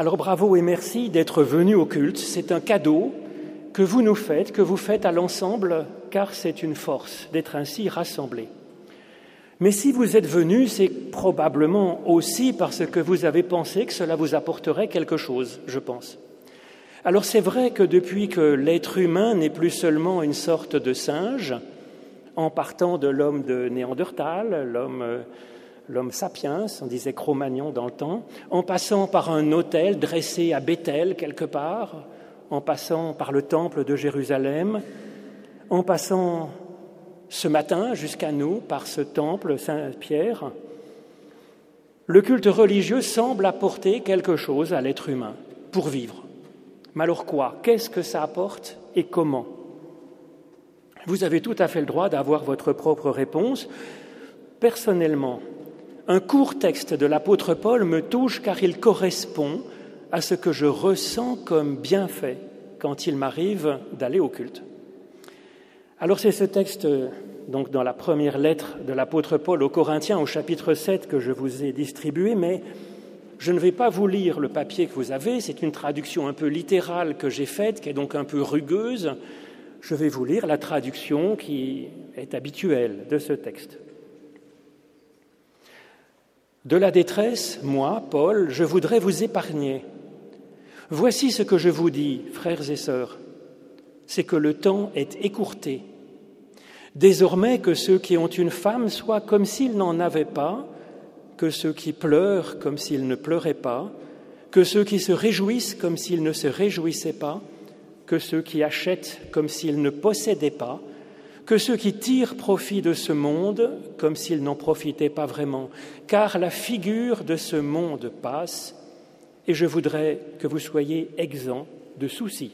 Alors bravo et merci d'être venu au culte. C'est un cadeau que vous nous faites, que vous faites à l'ensemble, car c'est une force d'être ainsi rassemblés. Mais si vous êtes venu, c'est probablement aussi parce que vous avez pensé que cela vous apporterait quelque chose, je pense. Alors c'est vrai que depuis que l'être humain n'est plus seulement une sorte de singe, en partant de l'homme de Néandertal, l'homme l'homme sapiens, on disait Cro-Magnon dans le temps, en passant par un hôtel dressé à Bethel quelque part, en passant par le temple de Jérusalem, en passant ce matin jusqu'à nous par ce temple Saint-Pierre, le culte religieux semble apporter quelque chose à l'être humain pour vivre. Mais alors quoi? Qu'est-ce que ça apporte et comment? Vous avez tout à fait le droit d'avoir votre propre réponse. Personnellement, un court texte de l'apôtre Paul me touche car il correspond à ce que je ressens comme bienfait quand il m'arrive d'aller au culte. Alors c'est ce texte, donc dans la première lettre de l'apôtre Paul aux Corinthiens au chapitre 7 que je vous ai distribué, mais je ne vais pas vous lire le papier que vous avez, c'est une traduction un peu littérale que j'ai faite, qui est donc un peu rugueuse. Je vais vous lire la traduction qui est habituelle de ce texte. De la détresse, moi, Paul, je voudrais vous épargner. Voici ce que je vous dis, frères et sœurs, c'est que le temps est écourté. Désormais que ceux qui ont une femme soient comme s'ils n'en avaient pas, que ceux qui pleurent comme s'ils ne pleuraient pas, que ceux qui se réjouissent comme s'ils ne se réjouissaient pas, que ceux qui achètent comme s'ils ne possédaient pas, que ceux qui tirent profit de ce monde comme s'ils n'en profitaient pas vraiment, car la figure de ce monde passe, et je voudrais que vous soyez exempts de soucis.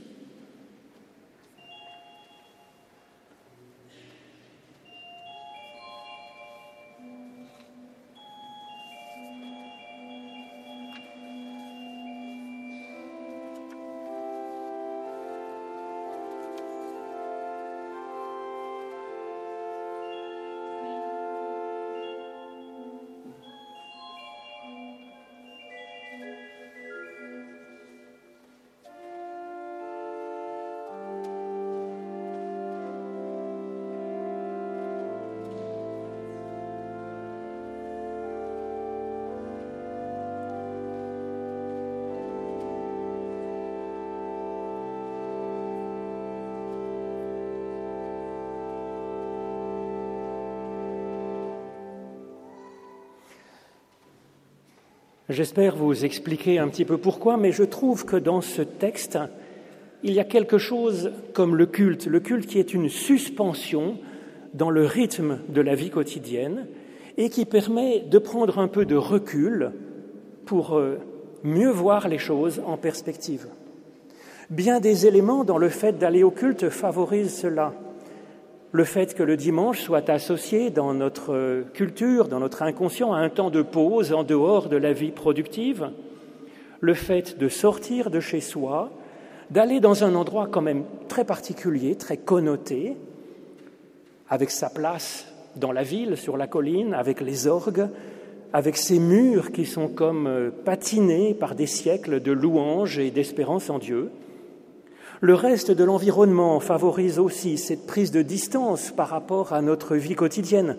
J'espère vous expliquer un petit peu pourquoi, mais je trouve que dans ce texte, il y a quelque chose comme le culte, le culte qui est une suspension dans le rythme de la vie quotidienne et qui permet de prendre un peu de recul pour euh, mieux voir les choses en perspective. Bien des éléments dans le fait d'aller au culte favorisent cela le fait que le dimanche soit associé dans notre culture, dans notre inconscient, à un temps de pause en dehors de la vie productive, le fait de sortir de chez soi, d'aller dans un endroit quand même très particulier, très connoté, avec sa place dans la ville, sur la colline, avec les orgues, avec ces murs qui sont comme patinés par des siècles de louanges et d'espérance en Dieu, le reste de l'environnement favorise aussi cette prise de distance par rapport à notre vie quotidienne,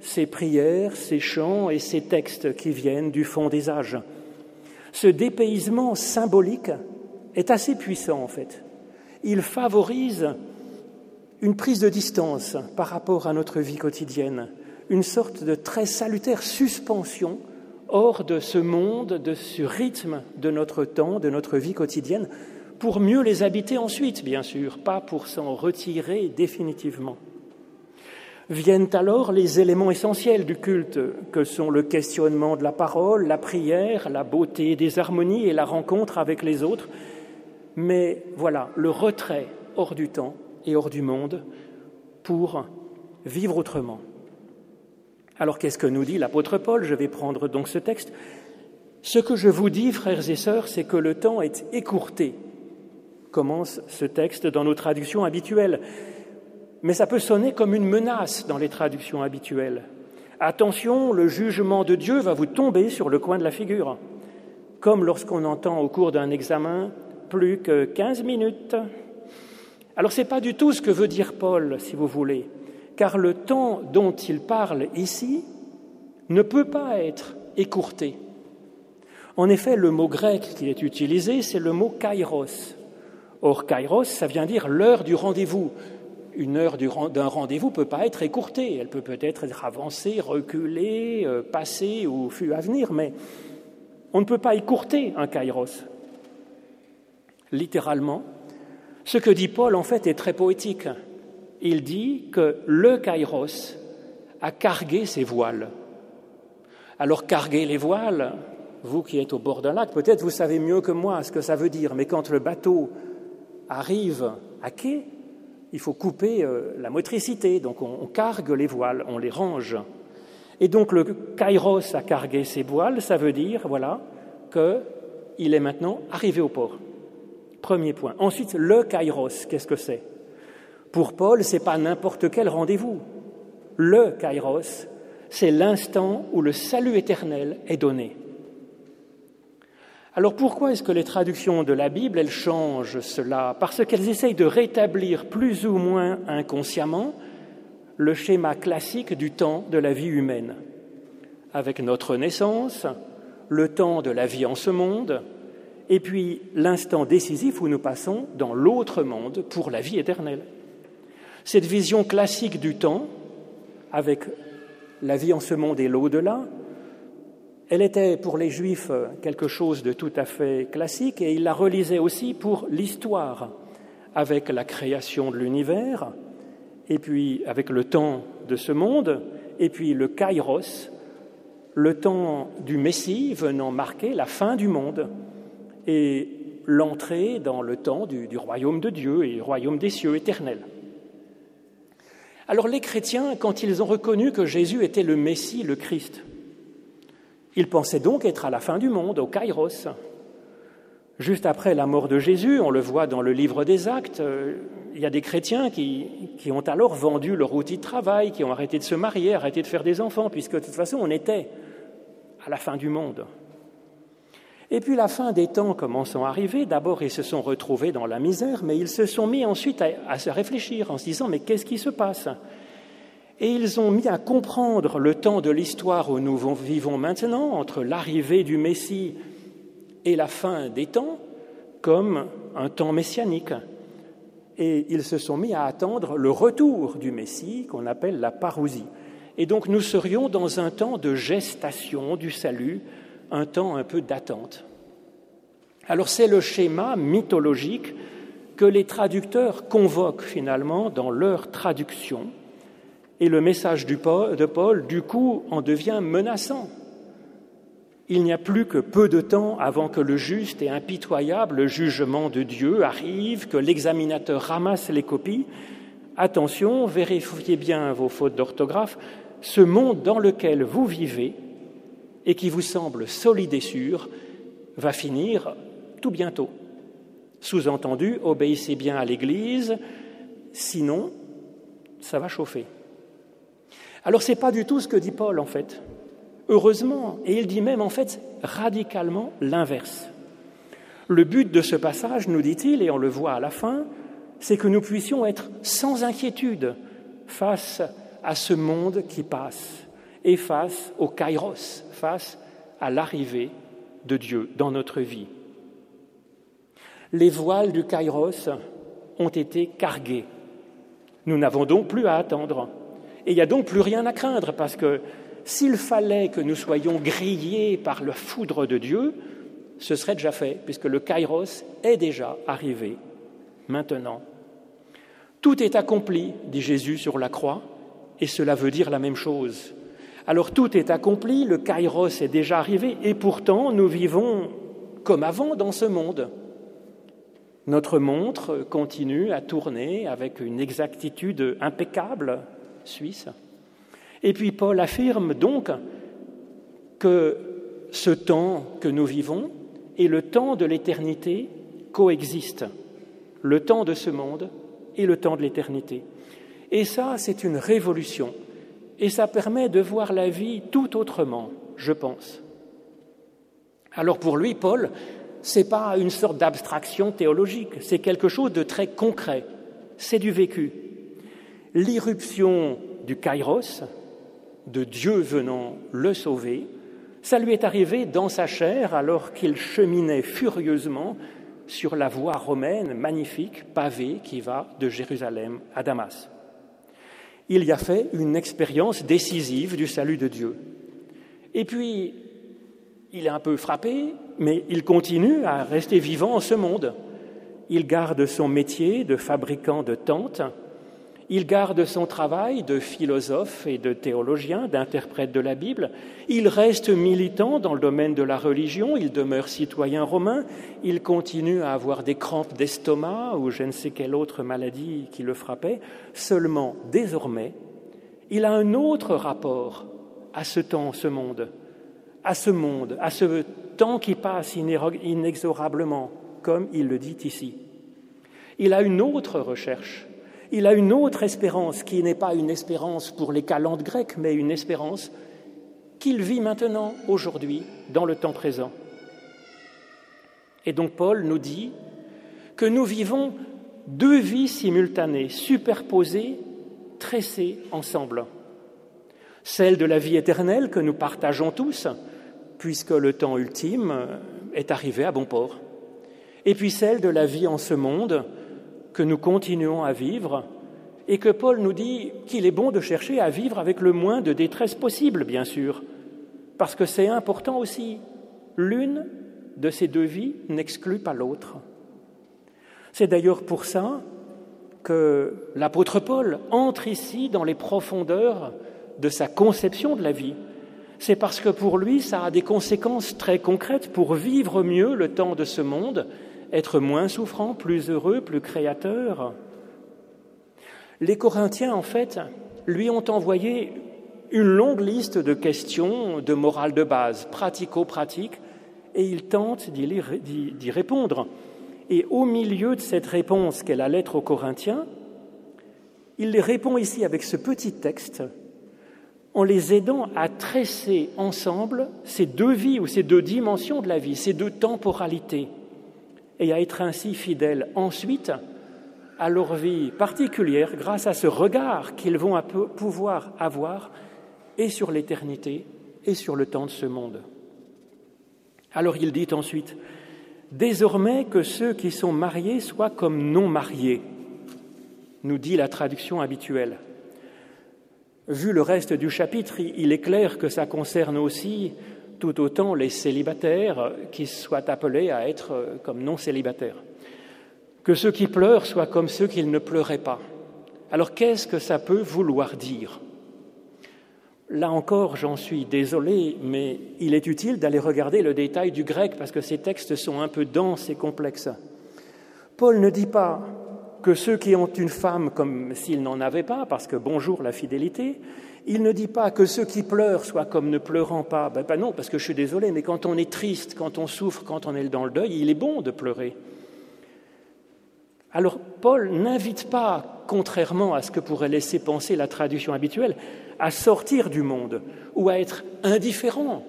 ces prières, ces chants et ces textes qui viennent du fond des âges. Ce dépaysement symbolique est assez puissant en fait. Il favorise une prise de distance par rapport à notre vie quotidienne, une sorte de très salutaire suspension hors de ce monde, de ce rythme de notre temps, de notre vie quotidienne, pour mieux les habiter ensuite, bien sûr, pas pour s'en retirer définitivement. Viennent alors les éléments essentiels du culte, que sont le questionnement de la parole, la prière, la beauté des harmonies et la rencontre avec les autres, mais voilà, le retrait hors du temps et hors du monde pour vivre autrement. Alors qu'est-ce que nous dit l'apôtre Paul? Je vais prendre donc ce texte. Ce que je vous dis, frères et sœurs, c'est que le temps est écourté commence ce texte dans nos traductions habituelles. Mais ça peut sonner comme une menace dans les traductions habituelles. Attention, le jugement de Dieu va vous tomber sur le coin de la figure. comme lorsqu'on entend au cours d'un examen plus que 15 minutes. Alors ce n'est pas du tout ce que veut dire Paul, si vous voulez, car le temps dont il parle ici ne peut pas être écourté. En effet, le mot grec qui est utilisé, c'est le mot kairos. Or, kairos, ça vient dire l'heure du rendez-vous. Une heure d'un rendez-vous ne peut pas être écourtée, elle peut peut-être être avancée, reculée, euh, passée ou fut à venir, mais on ne peut pas écourter un kairos. Littéralement, ce que dit Paul en fait est très poétique. Il dit que le kairos a cargué ses voiles. Alors carguer les voiles, vous qui êtes au bord d'un lac, peut-être vous savez mieux que moi ce que ça veut dire, mais quand le bateau arrive à quai, il faut couper euh, la motricité, donc on, cargue les voiles, on les range. Et donc le kairos a cargué ses voiles, ça veut dire, voilà, qu'il est maintenant arrivé au port. Premier point. Ensuite, le kairos, qu'est-ce que c'est? Pour Paul, ce n'est pas n'importe quel rendez-vous. Le kairos, c'est l'instant où le salut éternel est donné. Alors pourquoi est-ce que les traductions de la Bible, elles changent cela? Parce qu'elles essayent de rétablir plus ou moins inconsciemment le schéma classique du temps de la vie humaine. Avec notre naissance, le temps de la vie en ce monde, et puis l'instant décisif où nous passons dans l'autre monde pour la vie éternelle. Cette vision classique du temps, avec la vie en ce monde et l'au-delà, elle était pour les Juifs quelque chose de tout à fait classique et ils la relisaient aussi pour l'histoire, avec la création de l'univers, et puis avec le temps de ce monde, et puis le kairos, le temps du Messie venant marquer la fin du monde et l'entrée dans le temps du, royaume de Dieu et du royaume des cieux éternels. Alors les chrétiens, quand ils ont reconnu que Jésus était le Messie, le Christ, il pensait donc être à la fin du monde, au Kairos. Juste après la mort de Jésus, on le voit dans le livre des Actes, euh, il y a des chrétiens qui, ont alors vendu leur outil de travail, qui ont arrêté de se marier, arrêté de faire des enfants, puisque de toute façon on était à la fin du monde. Et puis la fin des temps commençant à arriver, d'abord ils se sont retrouvés dans la misère, mais ils se sont mis ensuite à se réfléchir en se disant mais qu'est-ce qui se passe? Et ils ont mis à comprendre le temps de l'histoire où nous vivons maintenant, entre l'arrivée du Messie et la fin des temps, comme un temps messianique. Et ils se sont mis à attendre le retour du Messie, qu'on appelle la parousie. Et donc nous serions dans un temps de gestation du salut, un temps un peu d'attente. Alors c'est le schéma mythologique que les traducteurs convoquent finalement dans leur traduction et le message de Paul, du coup, en devient menaçant. Il n'y a plus que peu de temps avant que le juste et impitoyable jugement de Dieu arrive, que l'examinateur ramasse les copies. Attention, vérifiez bien vos fautes d'orthographe. Ce monde dans lequel vous vivez et qui vous semble solide et sûr va finir tout bientôt. Sous-entendu, obéissez bien à l'Église, sinon ça va chauffer. Alors ce n'est pas du tout ce que dit Paul en fait. Heureusement, et il dit même en fait radicalement l'inverse. Le but de ce passage, nous dit-il, et on le voit à la fin, c'est que nous puissions être sans inquiétude face à ce monde qui passe et face au kairos, face à l'arrivée de Dieu dans notre vie. Les voiles du kairos ont été carguées. Nous n'avons donc plus à attendre. Et il n'y a donc plus rien à craindre, parce que s'il fallait que nous soyons grillés par la foudre de Dieu, ce serait déjà fait, puisque le kairos est déjà arrivé maintenant. Tout est accompli, dit Jésus sur la croix, et cela veut dire la même chose. Alors tout est accompli, le kairos est déjà arrivé, et pourtant nous vivons comme avant dans ce monde. Notre montre continue à tourner avec une exactitude impeccable, suisse. Et puis Paul affirme donc que ce temps que nous vivons et le temps de l'éternité coexistent, le temps de ce monde et le temps de l'éternité. Et ça, c'est une révolution. Et ça permet de voir la vie tout autrement, je pense. Alors pour lui, Paul, c'est pas une sorte d'abstraction théologique, c'est quelque chose de très concret, c'est du vécu. L'irruption du kairos, de Dieu venant le sauver, ça lui est arrivé dans sa chair alors qu'il cheminait furieusement sur la voie romaine magnifique, pavée, qui va de Jérusalem à Damas. Il y a fait une expérience décisive du salut de Dieu. Et puis, il est un peu frappé, mais il continue à rester vivant en ce monde. Il garde son métier de fabricant de tentes, il garde son travail de philosophe et de théologien, d'interprète de la Bible. Il reste militant dans le domaine de la religion. Il demeure citoyen romain. Il continue à avoir des crampes d'estomac ou je ne sais quelle autre maladie qui le frappait. Seulement, désormais, il a un autre rapport à ce temps, ce monde, à ce monde, à ce temps qui passe inexorablement, comme il le dit ici. Il a une autre recherche il a une autre espérance qui n'est pas une espérance pour les calendes grecques, mais une espérance qu'il vit maintenant, aujourd'hui, dans le temps présent. Et donc Paul nous dit que nous vivons deux vies simultanées, superposées, tressées ensemble. Celle de la vie éternelle que nous partageons tous, puisque le temps ultime est arrivé à bon port. Et puis celle de la vie en ce monde, que nous continuons à vivre et que Paul nous dit qu'il est bon de chercher à vivre avec le moins de détresse possible, bien sûr, parce que c'est important aussi. L'une de ces deux vies n'exclut pas l'autre. C'est d'ailleurs pour ça que l'apôtre Paul entre ici dans les profondeurs de sa conception de la vie. C'est parce que pour lui, ça a des conséquences très concrètes pour vivre mieux le temps de ce monde être moins souffrant, plus heureux, plus créateur. Les Corinthiens, en fait, lui ont envoyé une longue liste de questions de morale de base, pratico-pratiques, et il tente d'y répondre. Et au milieu de cette réponse qu'est la lettre aux Corinthiens, il les répond ici avec ce petit texte, en les aidant à tresser ensemble ces deux vies ou ces deux dimensions de la vie, ces deux temporalités et à être ainsi fidèles ensuite à leur vie particulière grâce à ce regard qu'ils vont pouvoir avoir et sur l'éternité et sur le temps de ce monde. Alors il dit ensuite, Désormais que ceux qui sont mariés soient comme non mariés, nous dit la traduction habituelle. Vu le reste du chapitre, il est clair que ça concerne aussi tout autant les célibataires qui soient appelés à être euh, comme non célibataires. Que ceux qui pleurent soient comme ceux qui ne pleuraient pas. Alors qu'est-ce que ça peut vouloir dire? Là encore, j'en suis désolé, mais il est utile d'aller regarder le détail du grec parce que ces textes sont un peu denses et complexes. Paul ne dit pas que ceux qui ont une femme comme s'ils n'en avaient pas, parce que bonjour la fidélité, il ne dit pas que ceux qui pleurent soient comme ne pleurant pas. Ben, ben, non, parce que je suis désolé, mais quand on est triste, quand on souffre, quand on est dans le deuil, il est bon de pleurer. Alors Paul n'invite pas, contrairement à ce que pourrait laisser penser la tradition habituelle, à sortir du monde ou à être indifférent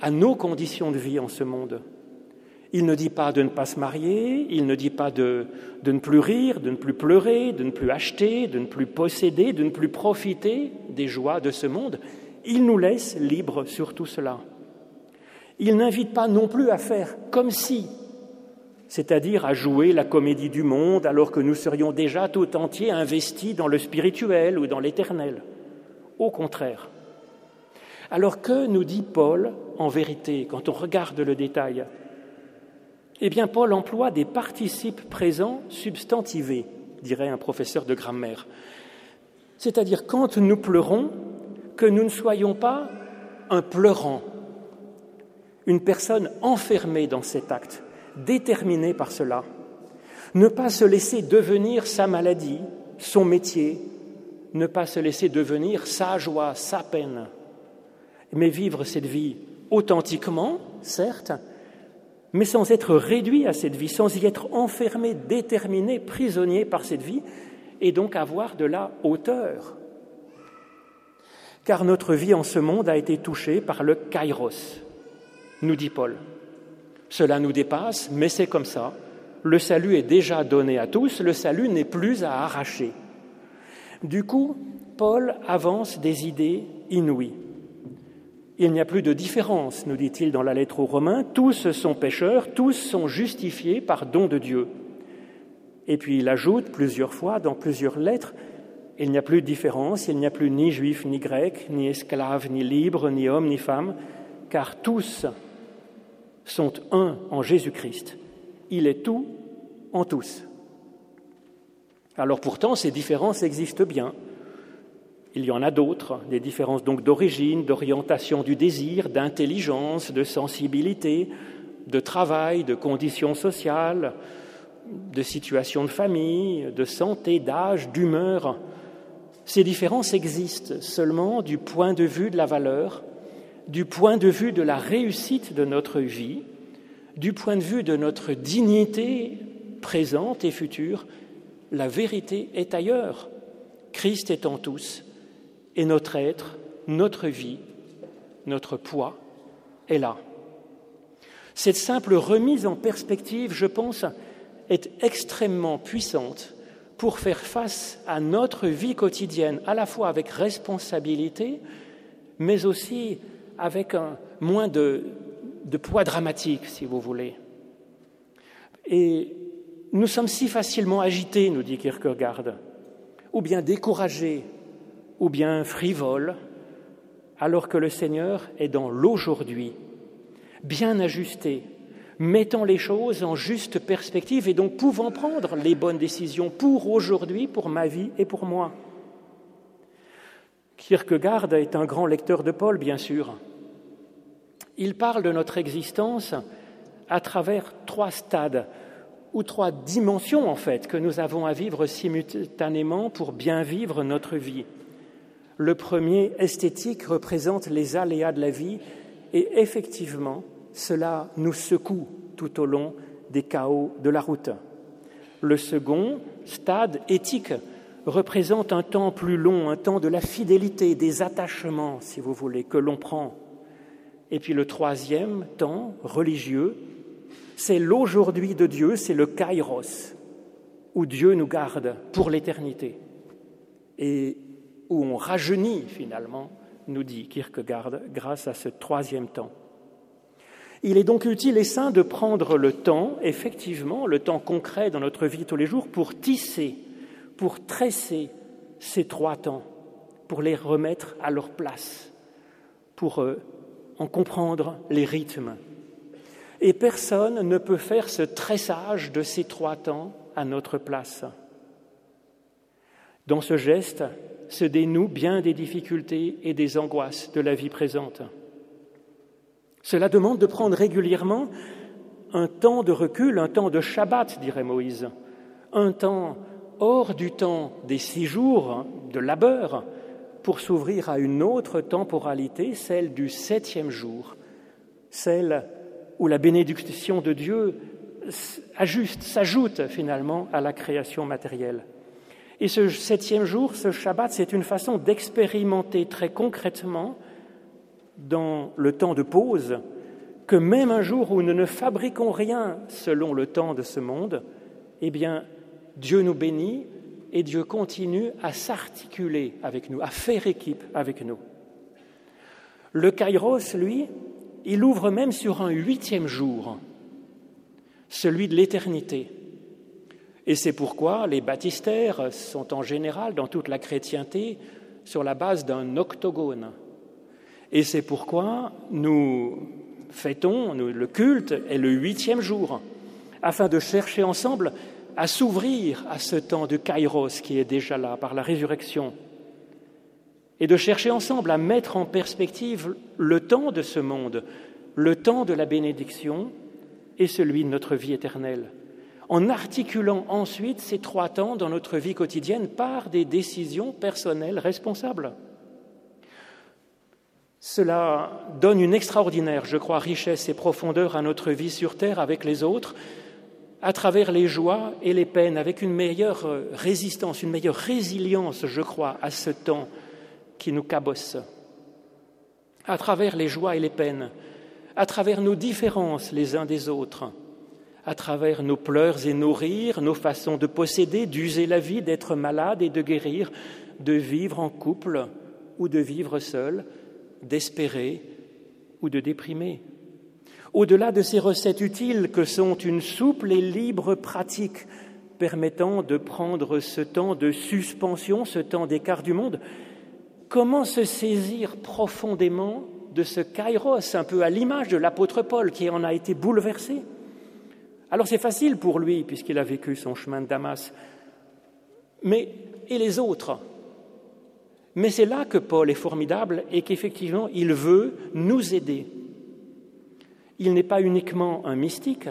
à nos conditions de vie en ce monde. Il ne dit pas de ne pas se marier, il ne dit pas de, ne plus rire, de ne plus pleurer, de ne plus acheter, de ne plus posséder, de ne plus profiter des joies de ce monde. Il nous laisse libres sur tout cela. Il n'invite pas non plus à faire comme si, c'est-à-dire à jouer la comédie du monde alors que nous serions déjà tout entier investis dans le spirituel ou dans l'éternel. Au contraire. Alors que nous dit Paul en vérité quand on regarde le détail eh bien, Paul emploie des participes présents substantivés, dirait un professeur de grammaire. C'est-à-dire, quand nous pleurons, que nous ne soyons pas un pleurant, une personne enfermée dans cet acte, déterminée par cela. Ne pas se laisser devenir sa maladie, son métier, ne pas se laisser devenir sa joie, sa peine, mais vivre cette vie authentiquement, certes, mais sans être réduit à cette vie, sans y être enfermé, déterminé, prisonnier par cette vie, et donc avoir de la hauteur. Car notre vie en ce monde a été touchée par le kairos, nous dit Paul. Cela nous dépasse, mais c'est comme ça. Le salut est déjà donné à tous, le salut n'est plus à arracher. Du coup, Paul avance des idées inouïes. Il n'y a plus de différence, nous dit-il dans la lettre aux Romains, tous sont pécheurs, tous sont justifiés par don de Dieu. Et puis il ajoute plusieurs fois dans plusieurs lettres, il n'y a plus de différence, il n'y a plus ni juif ni grec, ni esclave ni libre, ni homme ni femme, car tous sont un en Jésus-Christ. Il est tout en tous. Alors pourtant, ces différences existent bien. Il y en a d'autres, des différences donc d'origine, d'orientation du désir, d'intelligence, de sensibilité, de travail, de conditions sociales, de situation de famille, de santé, d'âge, d'humeur. Ces différences existent seulement du point de vue de la valeur, du point de vue de la réussite de notre vie, du point de vue de notre dignité présente et future. La vérité est ailleurs. Christ est en tous et notre être, notre vie, notre poids est là. Cette simple remise en perspective, je pense, est extrêmement puissante pour faire face à notre vie quotidienne, à la fois avec responsabilité, mais aussi avec moins de, de poids dramatique, si vous voulez. Et nous sommes si facilement agités, nous dit Kierkegaard, ou bien découragés, ou bien frivole, alors que le Seigneur est dans l'aujourd'hui, bien ajusté, mettant les choses en juste perspective et donc pouvant prendre les bonnes décisions pour aujourd'hui, pour ma vie et pour moi. Kierkegaard est un grand lecteur de Paul, bien sûr. Il parle de notre existence à travers trois stades, ou trois dimensions en fait, que nous avons à vivre simultanément pour bien vivre notre vie. Le premier, esthétique, représente les aléas de la vie et effectivement, cela nous secoue tout au long des chaos de la route. Le second, stade éthique, représente un temps plus long, un temps de la fidélité, des attachements, si vous voulez, que l'on prend. Et puis le troisième temps, religieux, c'est l'aujourd'hui de Dieu, c'est le kairos, où Dieu nous garde pour l'éternité. Et où on rajeunit finalement, nous dit Kierkegaard, grâce à ce troisième temps. Il est donc utile et sain de prendre le temps, effectivement, le temps concret dans notre vie tous les jours, pour tisser, pour tresser ces trois temps, pour les remettre à leur place, pour euh, en comprendre les rythmes. Et personne ne peut faire ce tressage de ces trois temps à notre place. Dans ce geste, se dénouent bien des difficultés et des angoisses de la vie présente. Cela demande de prendre régulièrement un temps de recul, un temps de Shabbat, dirait Moïse, un temps hors du temps des six jours de labeur pour s'ouvrir à une autre temporalité, celle du septième jour, celle où la bénédiction de Dieu ajuste, s'ajoute finalement à la création matérielle. Et ce septième jour, ce Shabbat, c'est une façon d'expérimenter très concrètement dans le temps de pause que même un jour où nous ne fabriquons rien selon le temps de ce monde, eh bien, Dieu nous bénit et Dieu continue à s'articuler avec nous, à faire équipe avec nous. Le Kairos, lui, il ouvre même sur un huitième jour, celui de l'éternité. Et c'est pourquoi les baptistères sont en général, dans toute la chrétienté, sur la base d'un octogone. Et c'est pourquoi nous fêtons, le culte est le huitième jour, afin de chercher ensemble à s'ouvrir à ce temps de kairos qui est déjà là par la résurrection, et de chercher ensemble à mettre en perspective le temps de ce monde, le temps de la bénédiction et celui de notre vie éternelle en articulant ensuite ces trois temps dans notre vie quotidienne par des décisions personnelles responsables. Cela donne une extraordinaire, je crois, richesse et profondeur à notre vie sur Terre avec les autres, à travers les joies et les peines, avec une meilleure résistance, une meilleure résilience, je crois, à ce temps qui nous cabosse. À travers les joies et les peines, à travers nos différences les uns des autres, à travers nos pleurs et nos rires, nos façons de posséder, d'user la vie, d'être malade et de guérir, de vivre en couple ou de vivre seul, d'espérer ou de déprimer. Au-delà de ces recettes utiles que sont une souple et libre pratique permettant de prendre ce temps de suspension, ce temps d'écart du monde, comment se saisir profondément de ce kairos, un peu à l'image de l'apôtre Paul qui en a été bouleversé? Alors c'est facile pour lui, puisqu'il a vécu son chemin de Damas. Mais et les autres? Mais c'est là que Paul est formidable et qu'effectivement il veut nous aider. Il n'est pas uniquement un mystique,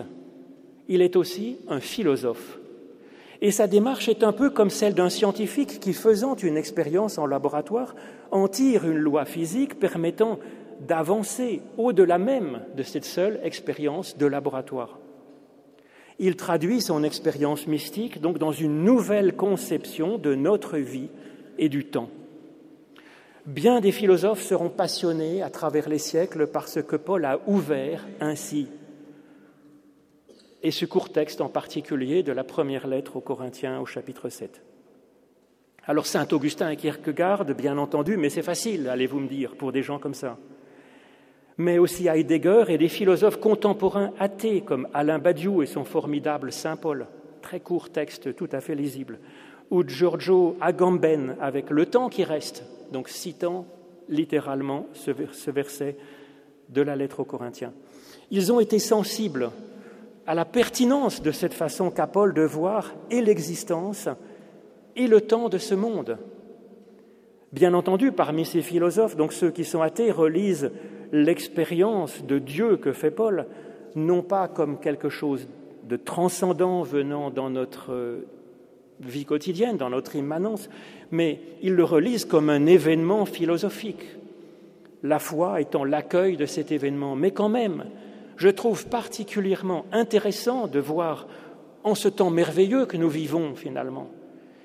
il est aussi un philosophe. Et sa démarche est un peu comme celle d'un scientifique qui, faisant une expérience en laboratoire, en tire une loi physique permettant d'avancer au-delà même de cette seule expérience de laboratoire. Il traduit son expérience mystique donc dans une nouvelle conception de notre vie et du temps. Bien des philosophes seront passionnés à travers les siècles par ce que Paul a ouvert ainsi. Et ce court texte en particulier de la première lettre aux Corinthiens au chapitre 7. Alors Saint Augustin et Kierkegaard, bien entendu, mais c'est facile, allez-vous me dire, pour des gens comme ça mais aussi Heidegger et des philosophes contemporains athées comme Alain Badiou et son formidable Saint Paul, très court texte tout à fait lisible, ou Giorgio Agamben avec Le temps qui reste, donc citant littéralement ce, verset de la lettre aux Corinthiens. Ils ont été sensibles à la pertinence de cette façon qu'a Paul de voir et l'existence et le temps de ce monde. Bien entendu, parmi ces philosophes, donc ceux qui sont athées, relisent l'expérience de Dieu que fait Paul, non pas comme quelque chose de transcendant venant dans notre vie quotidienne, dans notre immanence, mais ils le relisent comme un événement philosophique, la foi étant l'accueil de cet événement. Mais quand même, je trouve particulièrement intéressant de voir en ce temps merveilleux que nous vivons finalement,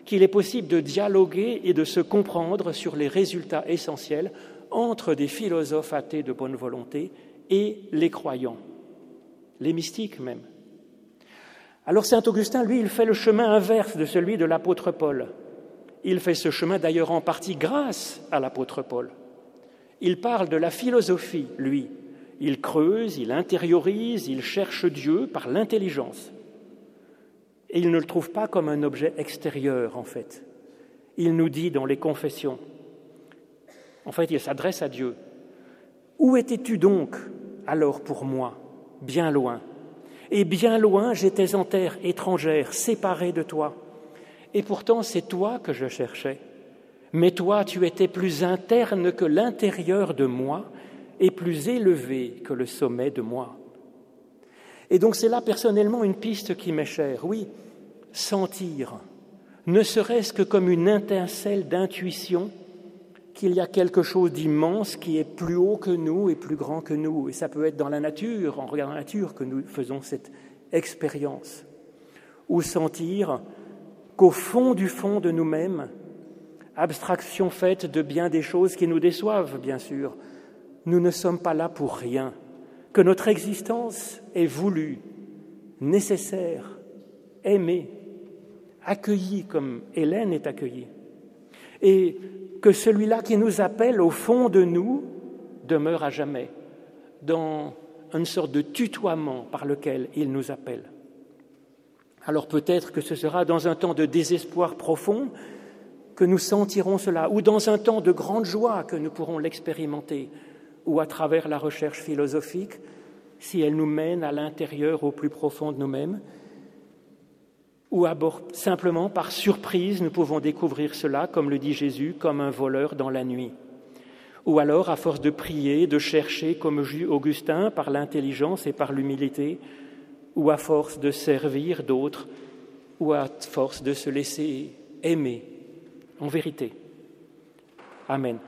qu'il est possible de dialoguer et de se comprendre sur les résultats essentiels entre des philosophes athées de bonne volonté et les croyants, les mystiques même. Alors Saint Augustin, lui, il fait le chemin inverse de celui de l'apôtre Paul. Il fait ce chemin d'ailleurs en partie grâce à l'apôtre Paul. Il parle de la philosophie, lui. Il creuse, il intériorise, il cherche Dieu par l'intelligence. Et il ne le trouve pas comme un objet extérieur, en fait. Il nous dit dans les confessions, en fait, il s'adresse à Dieu. Où étais-tu donc alors pour moi? Bien loin. Et bien loin, j'étais en terre étrangère, séparé de toi. Et pourtant, c'est toi que je cherchais. Mais toi, tu étais plus interne que l'intérieur de moi et plus élevé que le sommet de moi. Et donc c'est là personnellement une piste qui m'est chère. Oui, sentir, ne serait-ce que comme une étincelle d'intuition qu'il y a quelque chose d'immense qui est plus haut que nous et plus grand que nous. Et ça peut être dans la nature, en regardant la nature, que nous faisons cette expérience. Ou sentir qu'au fond du fond de nous-mêmes, abstraction faite de bien des choses qui nous déçoivent, bien sûr, nous ne sommes pas là pour rien, que notre existence est voulue, nécessaire, aimée, accueillie comme Hélène est accueillie. Et que celui-là qui nous appelle au fond de nous demeure à jamais, dans une sorte de tutoiement par lequel il nous appelle. Alors peut-être que ce sera dans un temps de désespoir profond que nous sentirons cela, ou dans un temps de grande joie que nous pourrons l'expérimenter, ou à travers la recherche philosophique, si elle nous mène à l'intérieur, au plus profond de nous-mêmes, ou simplement par surprise, nous pouvons découvrir cela, comme le dit Jésus, comme un voleur dans la nuit. Ou alors, à force de prier, de chercher, comme Augustin, par l'intelligence et par l'humilité, ou à force de servir d'autres, ou à force de se laisser aimer, en vérité. Amen.